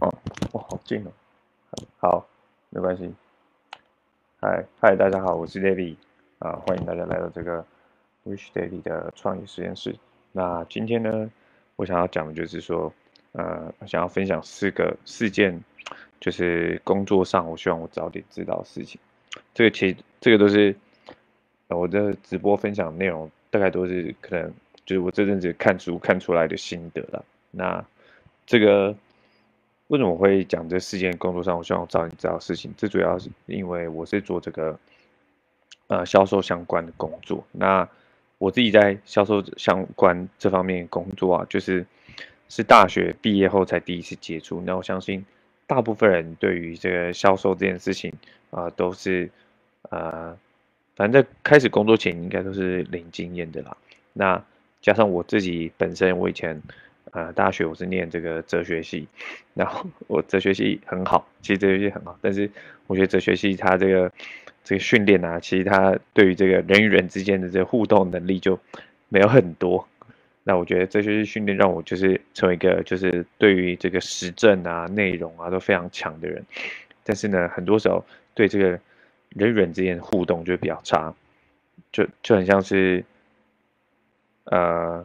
哦，哇，好近哦。好，没关系。嗨，嗨，大家好，我是 David 啊，欢迎大家来到这个 Wish Daily 的创意实验室。那今天呢，我想要讲的就是说，呃，想要分享四个事件，就是工作上我希望我早点知道事情。这个其实这个都是我的直播分享内容，大概都是可能就是我这阵子看书看出来的心得了。那这个。为什么会讲这事件？工作上，我希望早点知道事情。这主要是因为我是做这个呃销售相关的工作。那我自己在销售相关这方面工作啊，就是是大学毕业后才第一次接触。那我相信大部分人对于这个销售这件事情啊，都是呃，反正开始工作前应该都是零经验的啦。那加上我自己本身，我以前。呃，大学我是念这个哲学系，然后我哲学系很好，其实哲学系很好，但是我觉得哲学系它这个这个训练啊，其实它对于这个人与人之间的这个互动能力就没有很多。那我觉得哲学系训练让我就是成为一个就是对于这个实证啊、内容啊都非常强的人，但是呢，很多时候对这个人与人之间的互动就比较差，就就很像是呃。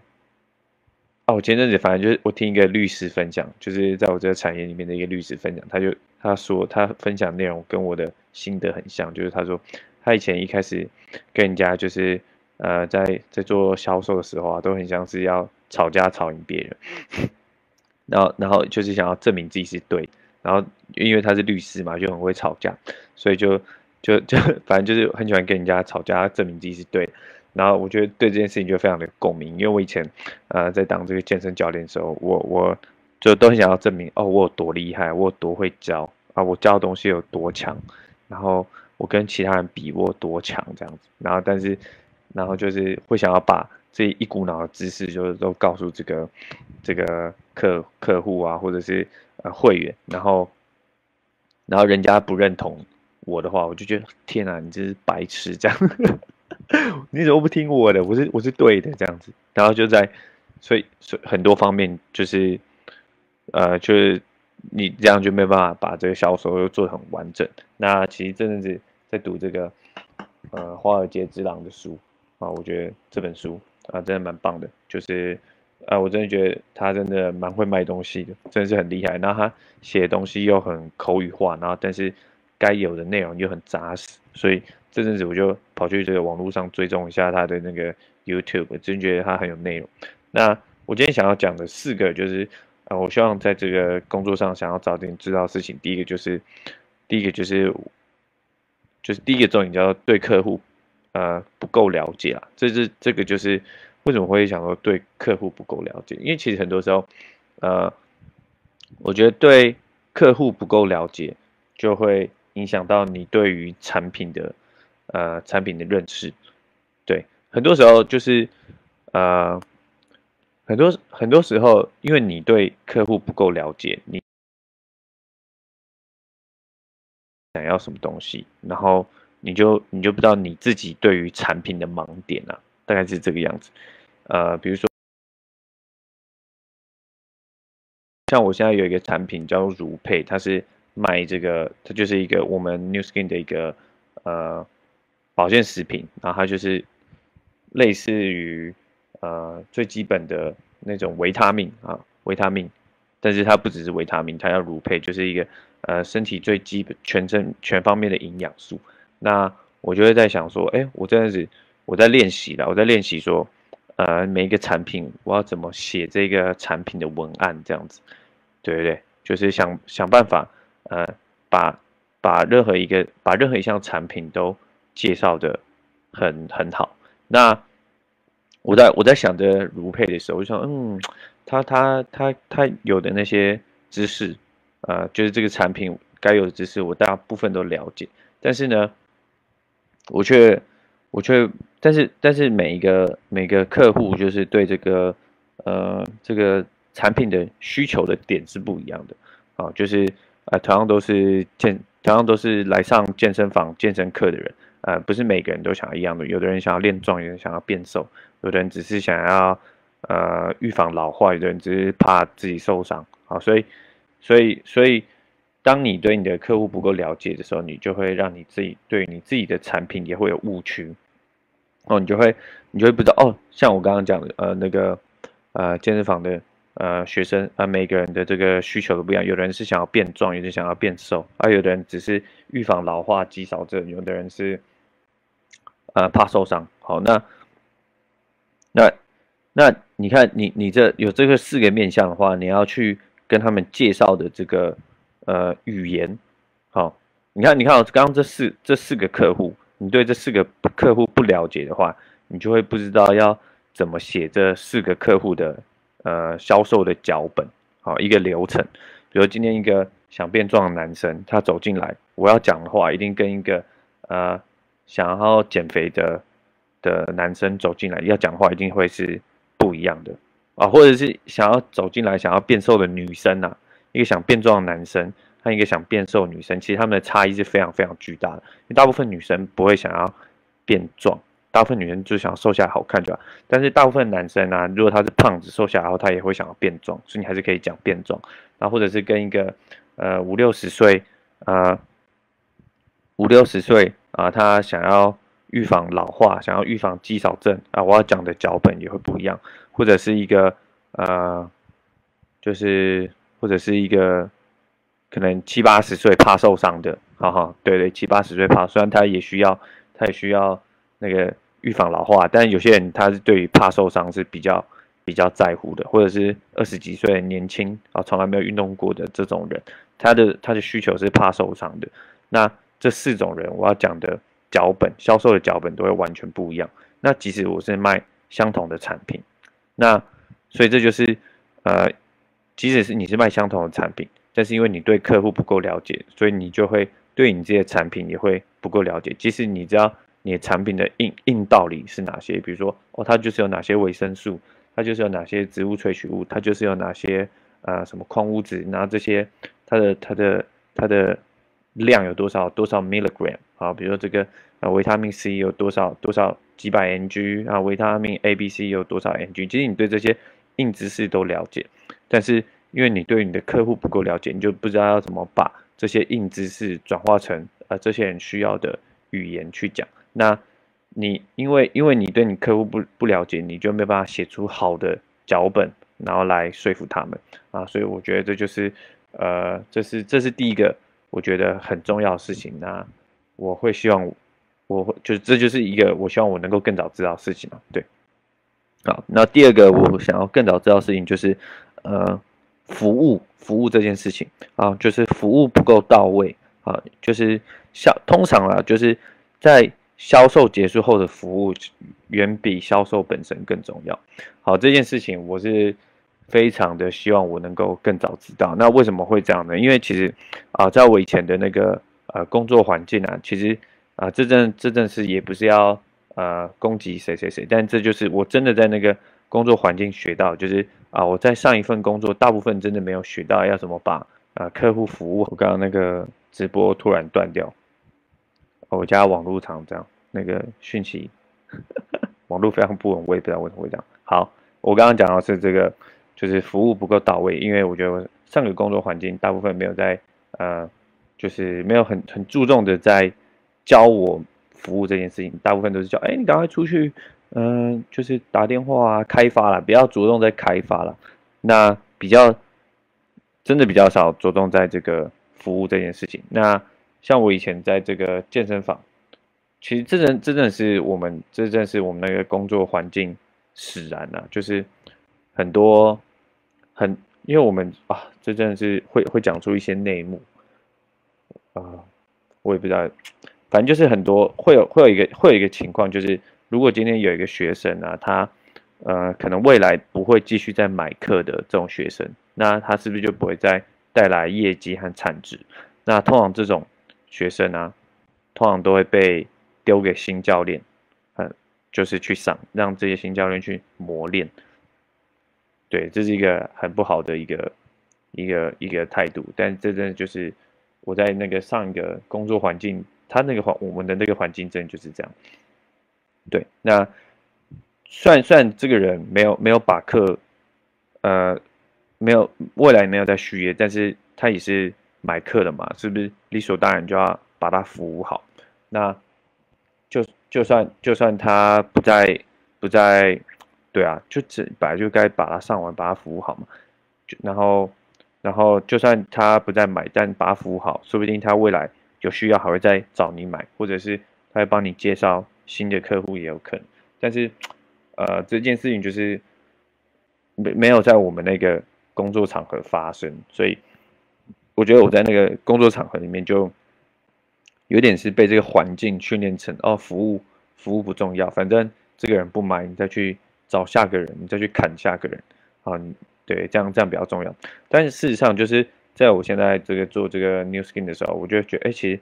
哦，我前阵子反正就是我听一个律师分享，就是在我这个产业里面的一个律师分享，他就他说他分享内容跟我的心得很像，就是他说他以前一开始跟人家就是呃在在做销售的时候啊，都很像是要吵架吵赢别人，然后然后就是想要证明自己是对，然后因为他是律师嘛，就很会吵架，所以就就就 反正就是很喜欢跟人家吵架，证明自己是对。然后我觉得对这件事情就非常的共鸣，因为我以前，呃，在当这个健身教练的时候，我我就都很想要证明，哦，我有多厉害，我有多会教啊，我教的东西有多强，然后我跟其他人比我多强这样子，然后但是，然后就是会想要把这一股脑的知识，就是都告诉这个这个客客户啊，或者是呃会员，然后，然后人家不认同我的话，我就觉得天哪，你这是白痴这样。你怎么不听我的？我是我是对的这样子，然后就在，所以所以很多方面就是，呃，就是你这样就没办法把这个销售又做得很完整。那其实这阵子在读这个，呃，《华尔街之狼》的书啊，我觉得这本书啊真的蛮棒的，就是啊，我真的觉得他真的蛮会卖东西的，真的是很厉害。然后他写东西又很口语化，然后但是该有的内容又很扎实，所以。这阵子我就跑去这个网络上追踪一下他的那个 YouTube，真觉得他很有内容。那我今天想要讲的四个就是，呃，我希望在这个工作上想要早点知道事情。第一个就是，第一个就是，就是第一个重点叫做对客户，呃，不够了解啊。这是这个就是为什么会想说对客户不够了解？因为其实很多时候，呃，我觉得对客户不够了解，就会影响到你对于产品的。呃，产品的认识，对，很多时候就是，呃，很多很多时候，因为你对客户不够了解，你想要什么东西，然后你就你就不知道你自己对于产品的盲点啊，大概是这个样子。呃，比如说，像我现在有一个产品叫如配，它是卖这个，它就是一个我们 New Skin 的一个呃。保健食品，然后它就是类似于呃最基本的那种维他命啊，维他命，但是它不只是维他命，它要乳配，就是一个呃身体最基本全身全方面的营养素。那我就会在想说，哎，我这样子我在练习了，我在练习说，呃每一个产品我要怎么写这个产品的文案这样子，对不对？就是想想办法，呃把把任何一个把任何一项产品都介绍的很很好，那我在我在想着如配的时候，我就想，嗯，他他他他有的那些知识，呃，就是这个产品该有的知识，我大部分都了解，但是呢，我却我却，但是但是每一个每个客户就是对这个呃这个产品的需求的点是不一样的，啊，就是啊同样都是健同样都是来上健身房健身课的人。呃，不是每个人都想要一样的，有的人想要练壮，有人想要变瘦，有的人只是想要呃预防老化，有的人只是怕自己受伤。好，所以所以所以当你对你的客户不够了解的时候，你就会让你自己对你自己的产品也会有误区。哦，你就会你就会不知道哦，像我刚刚讲的，呃，那个呃健身房的呃学生啊，每个人的这个需求都不一样，有的人是想要变壮，有的想要变瘦，而有的人只是预防老化、肌少症，有的人是呃怕受伤。好，那那那你看，你你这有这个四个面向的话，你要去跟他们介绍的这个呃语言，好，你看你看我刚刚这四这四个客户。你对这四个客户不了解的话，你就会不知道要怎么写这四个客户的呃销售的脚本，好一个流程。比如今天一个想变壮的男生，他走进来，我要讲的话一定跟一个呃想要减肥的的男生走进来要讲话一定会是不一样的啊，或者是想要走进来想要变瘦的女生呐，一个想变壮的男生。和一个想变瘦女生，其实他们的差异是非常非常巨大的。因为大部分女生不会想要变壮，大部分女生就想瘦下来好看就好。但是大部分男生啊，如果他是胖子，瘦下来后他也会想要变壮，所以你还是可以讲变壮。然后或者是跟一个呃五六十岁啊五六十岁啊，他想要预防老化，想要预防肌少症啊，我要讲的脚本也会不一样。或者是一个呃，就是或者是一个。可能七八十岁怕受伤的，哈哈，对对，七八十岁怕，虽然他也需要，他也需要那个预防老化，但有些人他是对于怕受伤是比较比较在乎的，或者是二十几岁年轻啊，从来没有运动过的这种人，他的他的需求是怕受伤的。那这四种人，我要讲的脚本销售的脚本都会完全不一样。那即使我是卖相同的产品，那所以这就是呃，即使是你是卖相同的产品。但是因为你对客户不够了解，所以你就会对你这些产品也会不够了解。即使你知道你的产品的硬硬道理是哪些，比如说哦，它就是有哪些维生素，它就是有哪些植物萃取物，它就是有哪些呃什么矿物质，然后这些它的它的它的量有多少多少 milligram 啊，比如说这个呃维他命 C 有多少多少几百 ng 啊，维他命 A、B、C 有多少 ng，其实你对这些硬知识都了解，但是。因为你对你的客户不够了解，你就不知道要怎么把这些硬知识转化成呃这些人需要的语言去讲。那你因为因为你对你客户不不了解，你就没办法写出好的脚本，然后来说服他们啊。所以我觉得这就是呃这是这是第一个我觉得很重要的事情。那我会希望我会就是这就是一个我希望我能够更早知道事情嘛。对，好，那第二个我想要更早知道事情就是呃。服务服务这件事情啊，就是服务不够到位啊，就是销通常啊，就是在销售结束后的服务远比销售本身更重要。好，这件事情我是非常的希望我能够更早知道。那为什么会这样呢？因为其实啊，在我以前的那个呃工作环境啊，其实啊，这阵这阵是也不是要呃攻击谁谁谁，但这就是我真的在那个工作环境学到，就是。啊，我在上一份工作，大部分真的没有学到要怎么把啊客户服务。我刚刚那个直播突然断掉，我家网络常这样，那个讯息 网络非常不稳，我也不知道为什么会这样。好，我刚刚讲到是这个，就是服务不够到位，因为我觉得上个工作环境大部分没有在呃，就是没有很很注重的在教我服务这件事情，大部分都是叫，哎，你赶快出去。嗯，就是打电话啊，开发了，比较着重在开发了。那比较真的比较少着重在这个服务这件事情。那像我以前在这个健身房，其实这真真正是我们这正是我们那个工作环境使然了，就是很多很，因为我们啊，这真的是会会讲出一些内幕啊，我也不知道，反正就是很多会有会有一个会有一个情况就是。如果今天有一个学生啊，他呃可能未来不会继续再买课的这种学生，那他是不是就不会再带来业绩和产值？那通常这种学生啊，通常都会被丢给新教练，嗯，就是去上，让这些新教练去磨练。对，这是一个很不好的一个一个一个态度。但这真的就是我在那个上一个工作环境，他那个环我们的那个环境真的就是这样。对，那算算这个人没有没有把课，呃，没有未来没有在续约，但是他也是买课的嘛，是不是理所当然就要把他服务好？那就就算就算他不在不在，对啊，就只本来就该把他上完，把他服务好嘛。就然后然后就算他不再买，但把他服务好，说不定他未来有需要还会再找你买，或者是他会帮你介绍新的客户也有可能。但是呃，这件事情就是没没有在我们那个。工作场合发生，所以我觉得我在那个工作场合里面就有点是被这个环境训练成哦，服务服务不重要，反正这个人不买，你再去找下个人，你再去砍下个人啊，对，这样这样比较重要。但是事实上，就是在我现在这个做这个 New Skin 的时候，我就觉得，哎，其实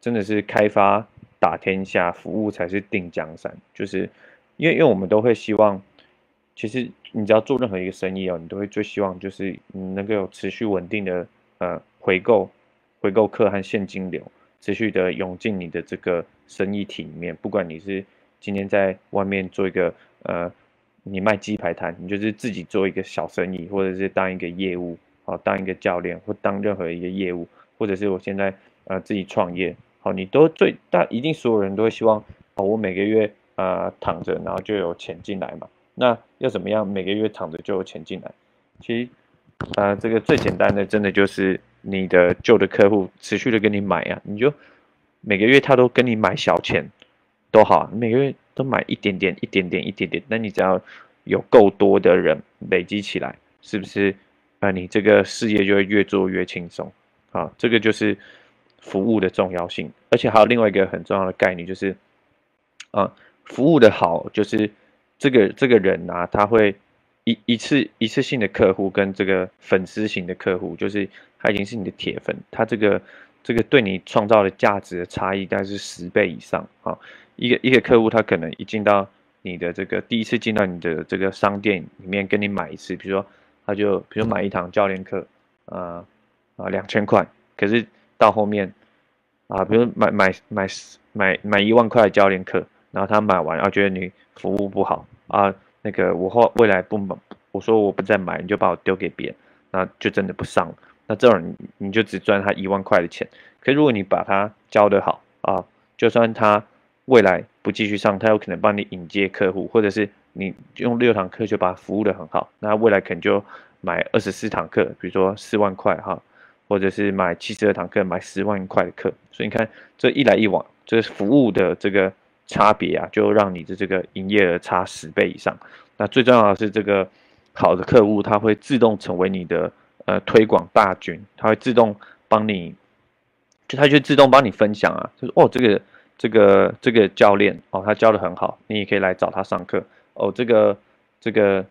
真的是开发打天下，服务才是定江山，就是因为因为我们都会希望。其实你只要做任何一个生意哦，你都会最希望就是你能够有持续稳定的呃回购、回购客和现金流，持续的涌进你的这个生意体里面。不管你是今天在外面做一个呃，你卖鸡排摊，你就是自己做一个小生意，或者是当一个业务，好当一个教练，或当任何一个业务，或者是我现在呃自己创业，好，你都最大一定所有人都会希望哦，我每个月呃躺着，然后就有钱进来嘛。那要怎么样每个月躺着就有钱进来？其实，呃，这个最简单的，真的就是你的旧的客户持续的跟你买啊，你就每个月他都跟你买小钱都好，每个月都买一点点、一点点、一点点。那你只要有够多的人累积起来，是不是？啊，你这个事业就会越做越轻松啊。这个就是服务的重要性，而且还有另外一个很重要的概念，就是啊，服务的好就是。这个这个人啊，他会一一次一次性的客户跟这个粉丝型的客户，就是他已经是你的铁粉，他这个这个对你创造的价值的差异大概是十倍以上啊。一个一个客户，他可能一进到你的这个第一次进到你的这个商店里面跟你买一次，比如说他就比如买一堂教练课，啊啊两千块，可是到后面啊，比如买买买买买一万块的教练课。然后他买完，然后觉得你服务不好啊，那个我后未来不买，我说我不再买，你就把我丢给别人，那就真的不上了。那这种人你就只赚他一万块的钱。可如果你把他教得好啊，就算他未来不继续上，他有可能帮你引接客户，或者是你用六堂课就把他服务的很好，那未来可能就买二十四堂课，比如说四万块哈，或者是买七十二堂课，买十万块的课。所以你看这一来一往，这服务的这个。差别啊，就让你的这个营业额差十倍以上。那最重要的是，这个好的客户他会自动成为你的呃推广大军，他会自动帮你，就他就自动帮你分享啊，就是哦这个这个这个教练哦他教的很好，你也可以来找他上课哦。这个这个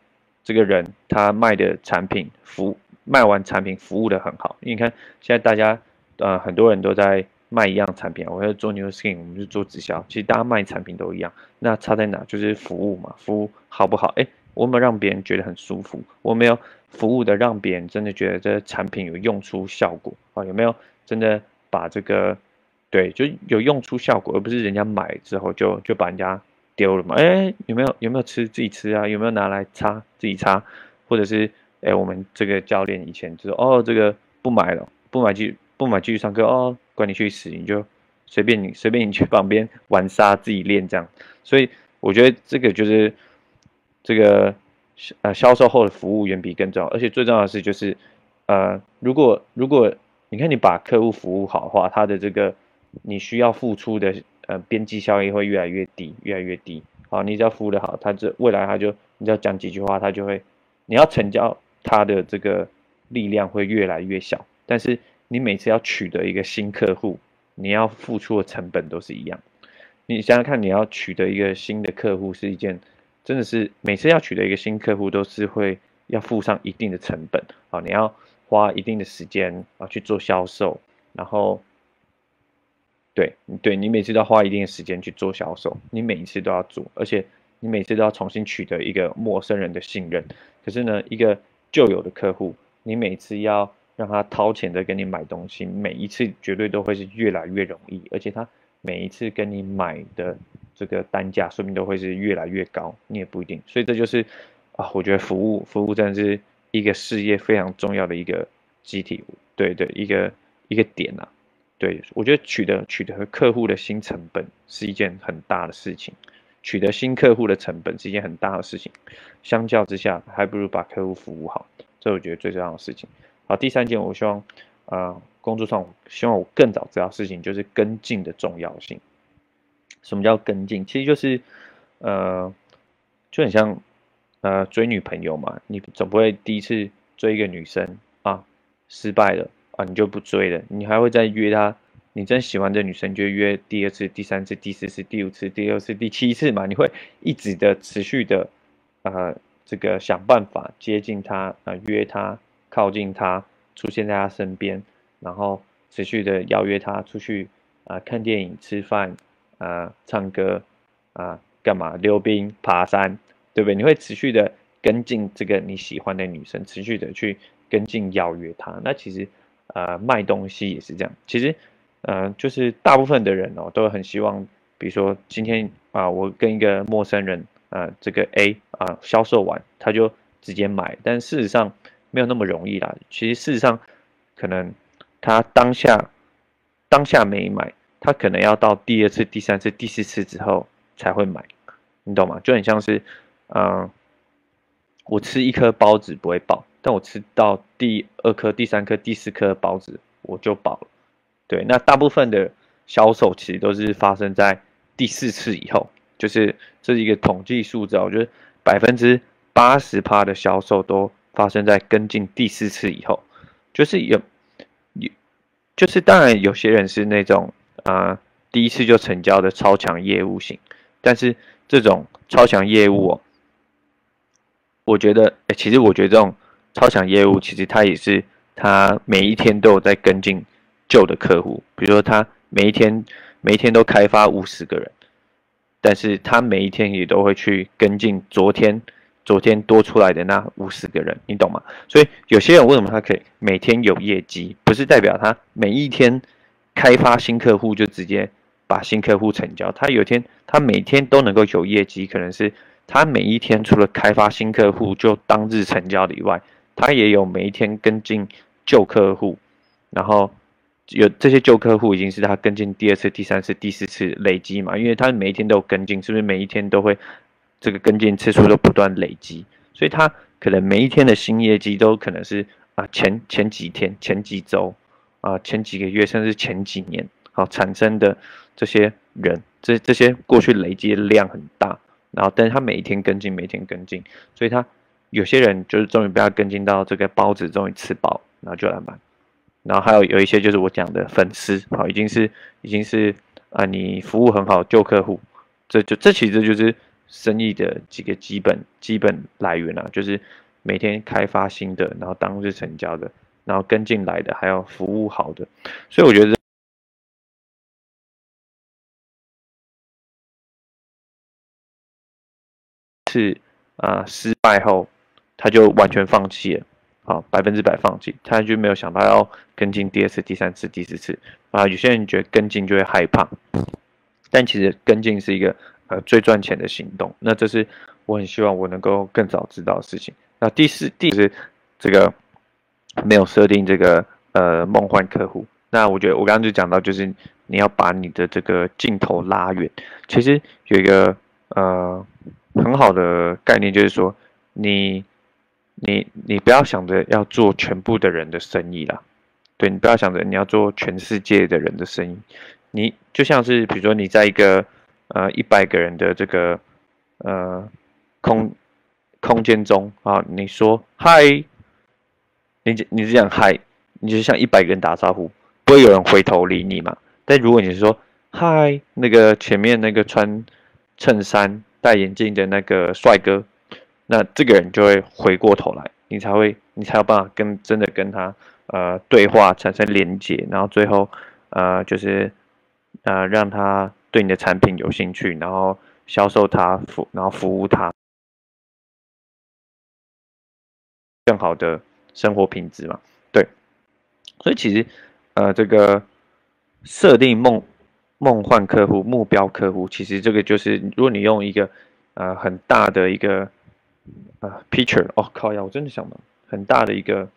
这个人他卖的产品服卖完产品服务的很好，你看现在大家呃很多人都在。卖一样产品，我要做 New Skin，我们是做直销。其实大家卖产品都一样，那差在哪？就是服务嘛，服务好不好？哎，我们让别人觉得很舒服，我没有服务的让别人真的觉得这产品有用出效果啊？有没有真的把这个对，就有用出效果，而不是人家买之后就就把人家丢了嘛？哎，有没有有没有吃自己吃啊？有没有拿来擦自己擦？或者是哎，我们这个教练以前就是哦，这个不买了，不买就不买继续上课哦。管你去死，你就随便你随便你去旁边玩沙自己练这样，所以我觉得这个就是这个呃销售后的服务远比更重要，而且最重要的是就是呃如果如果你看你把客户服务好的话，他的这个你需要付出的呃边际效益会越来越低越来越低。好，你只要服务的好，他这未来他就你只要讲几句话，他就会你要成交他的这个力量会越来越小，但是。你每次要取得一个新客户，你要付出的成本都是一样。你想想看，你要取得一个新的客户是一件，真的是每次要取得一个新客户都是会要付上一定的成本啊！你要花一定的时间啊去做销售，然后，对对，你每次都要花一定的时间去做销售，你每一次都要做，而且你每次都要重新取得一个陌生人的信任。可是呢，一个旧有的客户，你每次要。让他掏钱的跟你买东西，每一次绝对都会是越来越容易，而且他每一次跟你买的这个单价，说明都会是越来越高，你也不一定。所以这就是啊，我觉得服务服务真的是一个事业非常重要的一个集体对对，一个一个点啊。对我觉得取得取得客户的新成本是一件很大的事情，取得新客户的成本是一件很大的事情。相较之下，还不如把客户服务好，这我觉得最重要的事情。好，第三件，我希望呃工作上希望我更早知道事情，就是跟进的重要性。什么叫跟进？其实就是呃就很像呃追女朋友嘛，你总不会第一次追一个女生啊失败了。啊，你就不追了，你还会再约她。你真喜欢这女生，就约第二次、第三次、第四次、第五次、第六次、第七次嘛？你会一直的、持续的，呃，这个想办法接近她，啊，约她，靠近她，出现在她身边，然后持续的邀约她出去，啊，看电影、吃饭，啊，唱歌，啊，干嘛？溜冰、爬山，对不对？你会持续的跟进这个你喜欢的女生，持续的去跟进邀约她。那其实。呃，卖东西也是这样。其实，呃，就是大部分的人哦，都很希望，比如说今天啊，我跟一个陌生人，呃，这个 A 啊，销售完他就直接买。但事实上没有那么容易啦。其实事实上，可能他当下当下没买，他可能要到第二次、第三次、第四次之后才会买。你懂吗？就很像是，嗯，我吃一颗包子不会饱。但我吃到第二颗、第三颗、第四颗包子，我就饱了。对，那大部分的销售其实都是发生在第四次以后，就是这是一个统计数字。我觉得百分之八十趴的销售都发生在跟进第四次以后。就是有有，就是当然有些人是那种啊第一次就成交的超强业务型，但是这种超强业务，我觉得，哎，其实我觉得这种。超强业务其实他也是，他每一天都有在跟进旧的客户，比如说他每一天每一天都开发五十个人，但是他每一天也都会去跟进昨天昨天多出来的那五十个人，你懂吗？所以有些人为什么他可以每天有业绩，不是代表他每一天开发新客户就直接把新客户成交，他有天他每天都能够有业绩，可能是他每一天除了开发新客户就当日成交以外。他也有每一天跟进旧客户，然后有这些旧客户已经是他跟进第二次、第三次、第四次累积嘛？因为他每一天都有跟进，是不是每一天都会这个跟进次数都不断累积？所以他可能每一天的新业绩都可能是啊前前几天、前几周啊前几个月，甚至前几年好产生的这些人，这这些过去累积的量很大，然后但是他每一天跟进，每天跟进，所以他。有些人就是终于不要跟进到这个包子，终于吃饱，然后就来买。然后还有有一些就是我讲的粉丝，好，已经是已经是啊，你服务很好旧客户，这就这其实就是生意的几个基本基本来源啊，就是每天开发新的，然后当日成交的，然后跟进来的，还有服务好的。所以我觉得是啊，失败后。他就完全放弃了，啊，百分之百放弃，他就没有想到要跟进第二次、第三次、第四次啊。有些人觉得跟进就会害怕，但其实跟进是一个呃最赚钱的行动。那这是我很希望我能够更早知道的事情。那第四、第是这个没有设定这个呃梦幻客户。那我觉得我刚刚就讲到，就是你要把你的这个镜头拉远。其实有一个呃很好的概念，就是说你。你你不要想着要做全部的人的生意啦，对你不要想着你要做全世界的人的生意，你就像是比如说你在一个呃一百个人的这个呃空空间中啊，你说嗨，你你是讲嗨，你就像一百个人打招呼，不会有人回头理你嘛？但如果你是说嗨，那个前面那个穿衬衫戴眼镜的那个帅哥。那这个人就会回过头来，你才会，你才有办法跟真的跟他呃对话，产生连接，然后最后呃就是呃让他对你的产品有兴趣，然后销售他服，然后服务他更好的生活品质嘛？对，所以其实呃这个设定梦梦幻客户、目标客户，其实这个就是如果你用一个呃很大的一个啊，picture，哦靠呀，我真的想到很大的一个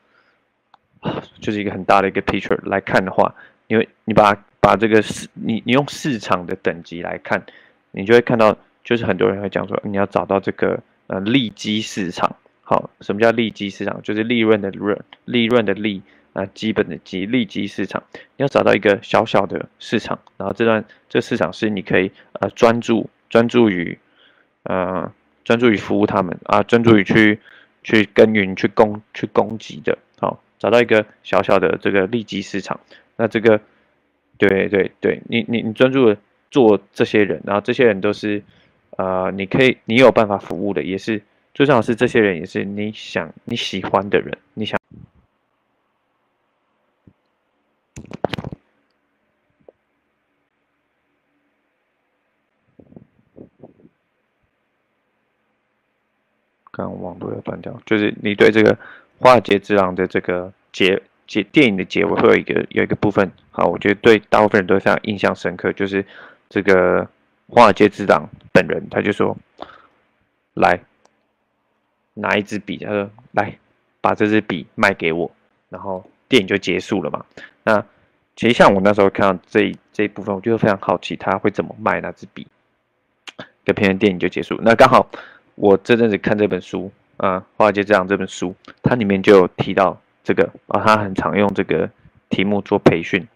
就是一个很大的一个 picture 来看的话，因为你把把这个市你你用市场的等级来看，你就会看到，就是很多人会讲说，你要找到这个呃利基市场。好，什么叫利基市场？就是利润的润，利润的利啊，基本的基，利基市场。你要找到一个小小的市场，然后这段这市场是你可以呃专注专注于呃专注于服务他们啊，专注于去去耕耘、去攻去攻击的。好，找到一个小小的这个利基市场，那这个对对对，你你你专注做这些人，然后这些人都是呃你可以你有办法服务的，也是。最重要是这些人也是你想你喜欢的人，你想。刚网络要断掉，就是你对这个《华尔街之狼》的这个结结电影的结尾会有一个有一个部分，好，我觉得对大部分人都非常印象深刻，就是这个《华尔街之狼》本人他就说：“来。”拿一支笔，他说：“来，把这支笔卖给我。”然后电影就结束了嘛。那其实像我那时候看到这这一部分，我就非常好奇他会怎么卖那支笔。这片电影就结束。那刚好我这阵子看这本书啊，《华尔街这样这本书，它里面就有提到这个啊，他很常用这个题目做培训。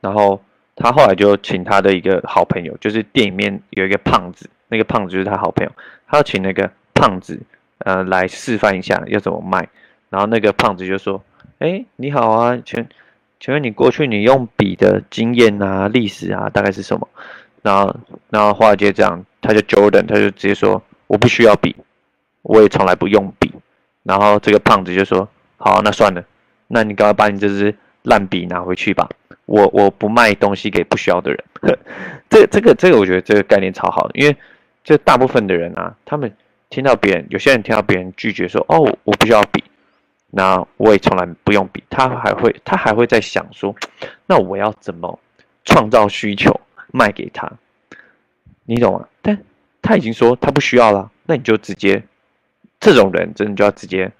然后他后来就请他的一个好朋友，就是电影里面有一个胖子，那个胖子就是他好朋友，他要请那个。胖子，呃，来示范一下要怎么卖。然后那个胖子就说：“哎，你好啊，请请问你过去你用笔的经验啊、历史啊，大概是什么？”然后，然后华尔街这样，他就 Jordan，他就直接说：“我不需要笔，我也从来不用笔。”然后这个胖子就说：“好，那算了，那你赶快把你这支烂笔拿回去吧，我我不卖东西给不需要的人。”这这个这个，我觉得这个概念超好，因为这大部分的人啊，他们。听到别人，有些人听到别人拒绝说：“哦，我不需要笔。”那我也从来不用笔。他还会，他还会在想说：“那我要怎么创造需求卖给他？”你懂吗？但他已经说他不需要了，那你就直接，这种人真的就要直接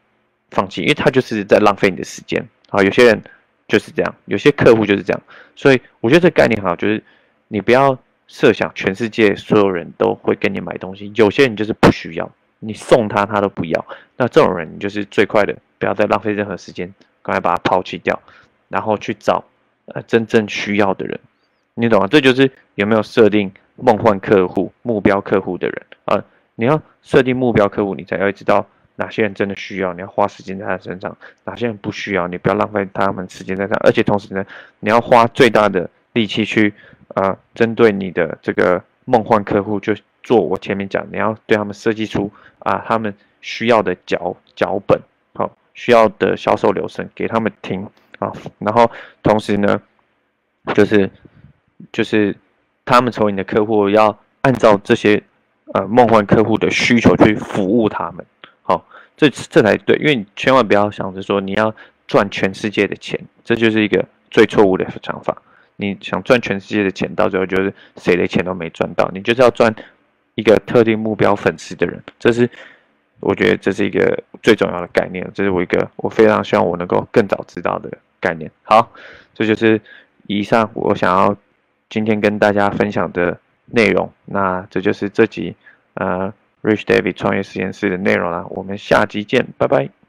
放弃，因为他就是在浪费你的时间。好，有些人就是这样，有些客户就是这样。所以我觉得这个概念好，就是你不要。设想全世界所有人都会跟你买东西，有些人就是不需要，你送他他都不要，那这种人你就是最快的，不要再浪费任何时间，赶快把他抛弃掉，然后去找呃真正需要的人，你懂吗？这就是有没有设定梦幻客户、目标客户的人啊？你要设定目标客户，你才要知道哪些人真的需要，你要花时间在他身上；哪些人不需要，你不要浪费他们时间在上，而且同时呢，你要花最大的力气去。啊，针对你的这个梦幻客户，就做我前面讲，你要对他们设计出啊，他们需要的脚脚本，好，需要的销售流程给他们听啊，然后同时呢，就是就是他们成为你的客户，要按照这些呃梦幻客户的需求去服务他们，好，这这才对，因为你千万不要想着说你要赚全世界的钱，这就是一个最错误的想法。你想赚全世界的钱，到最后就是谁的钱都没赚到。你就是要赚一个特定目标粉丝的人，这是我觉得这是一个最重要的概念。这是我一个我非常希望我能够更早知道的概念。好，这就是以上我想要今天跟大家分享的内容。那这就是这集呃 Rich David 创业实验室的内容啦。我们下集见，拜拜。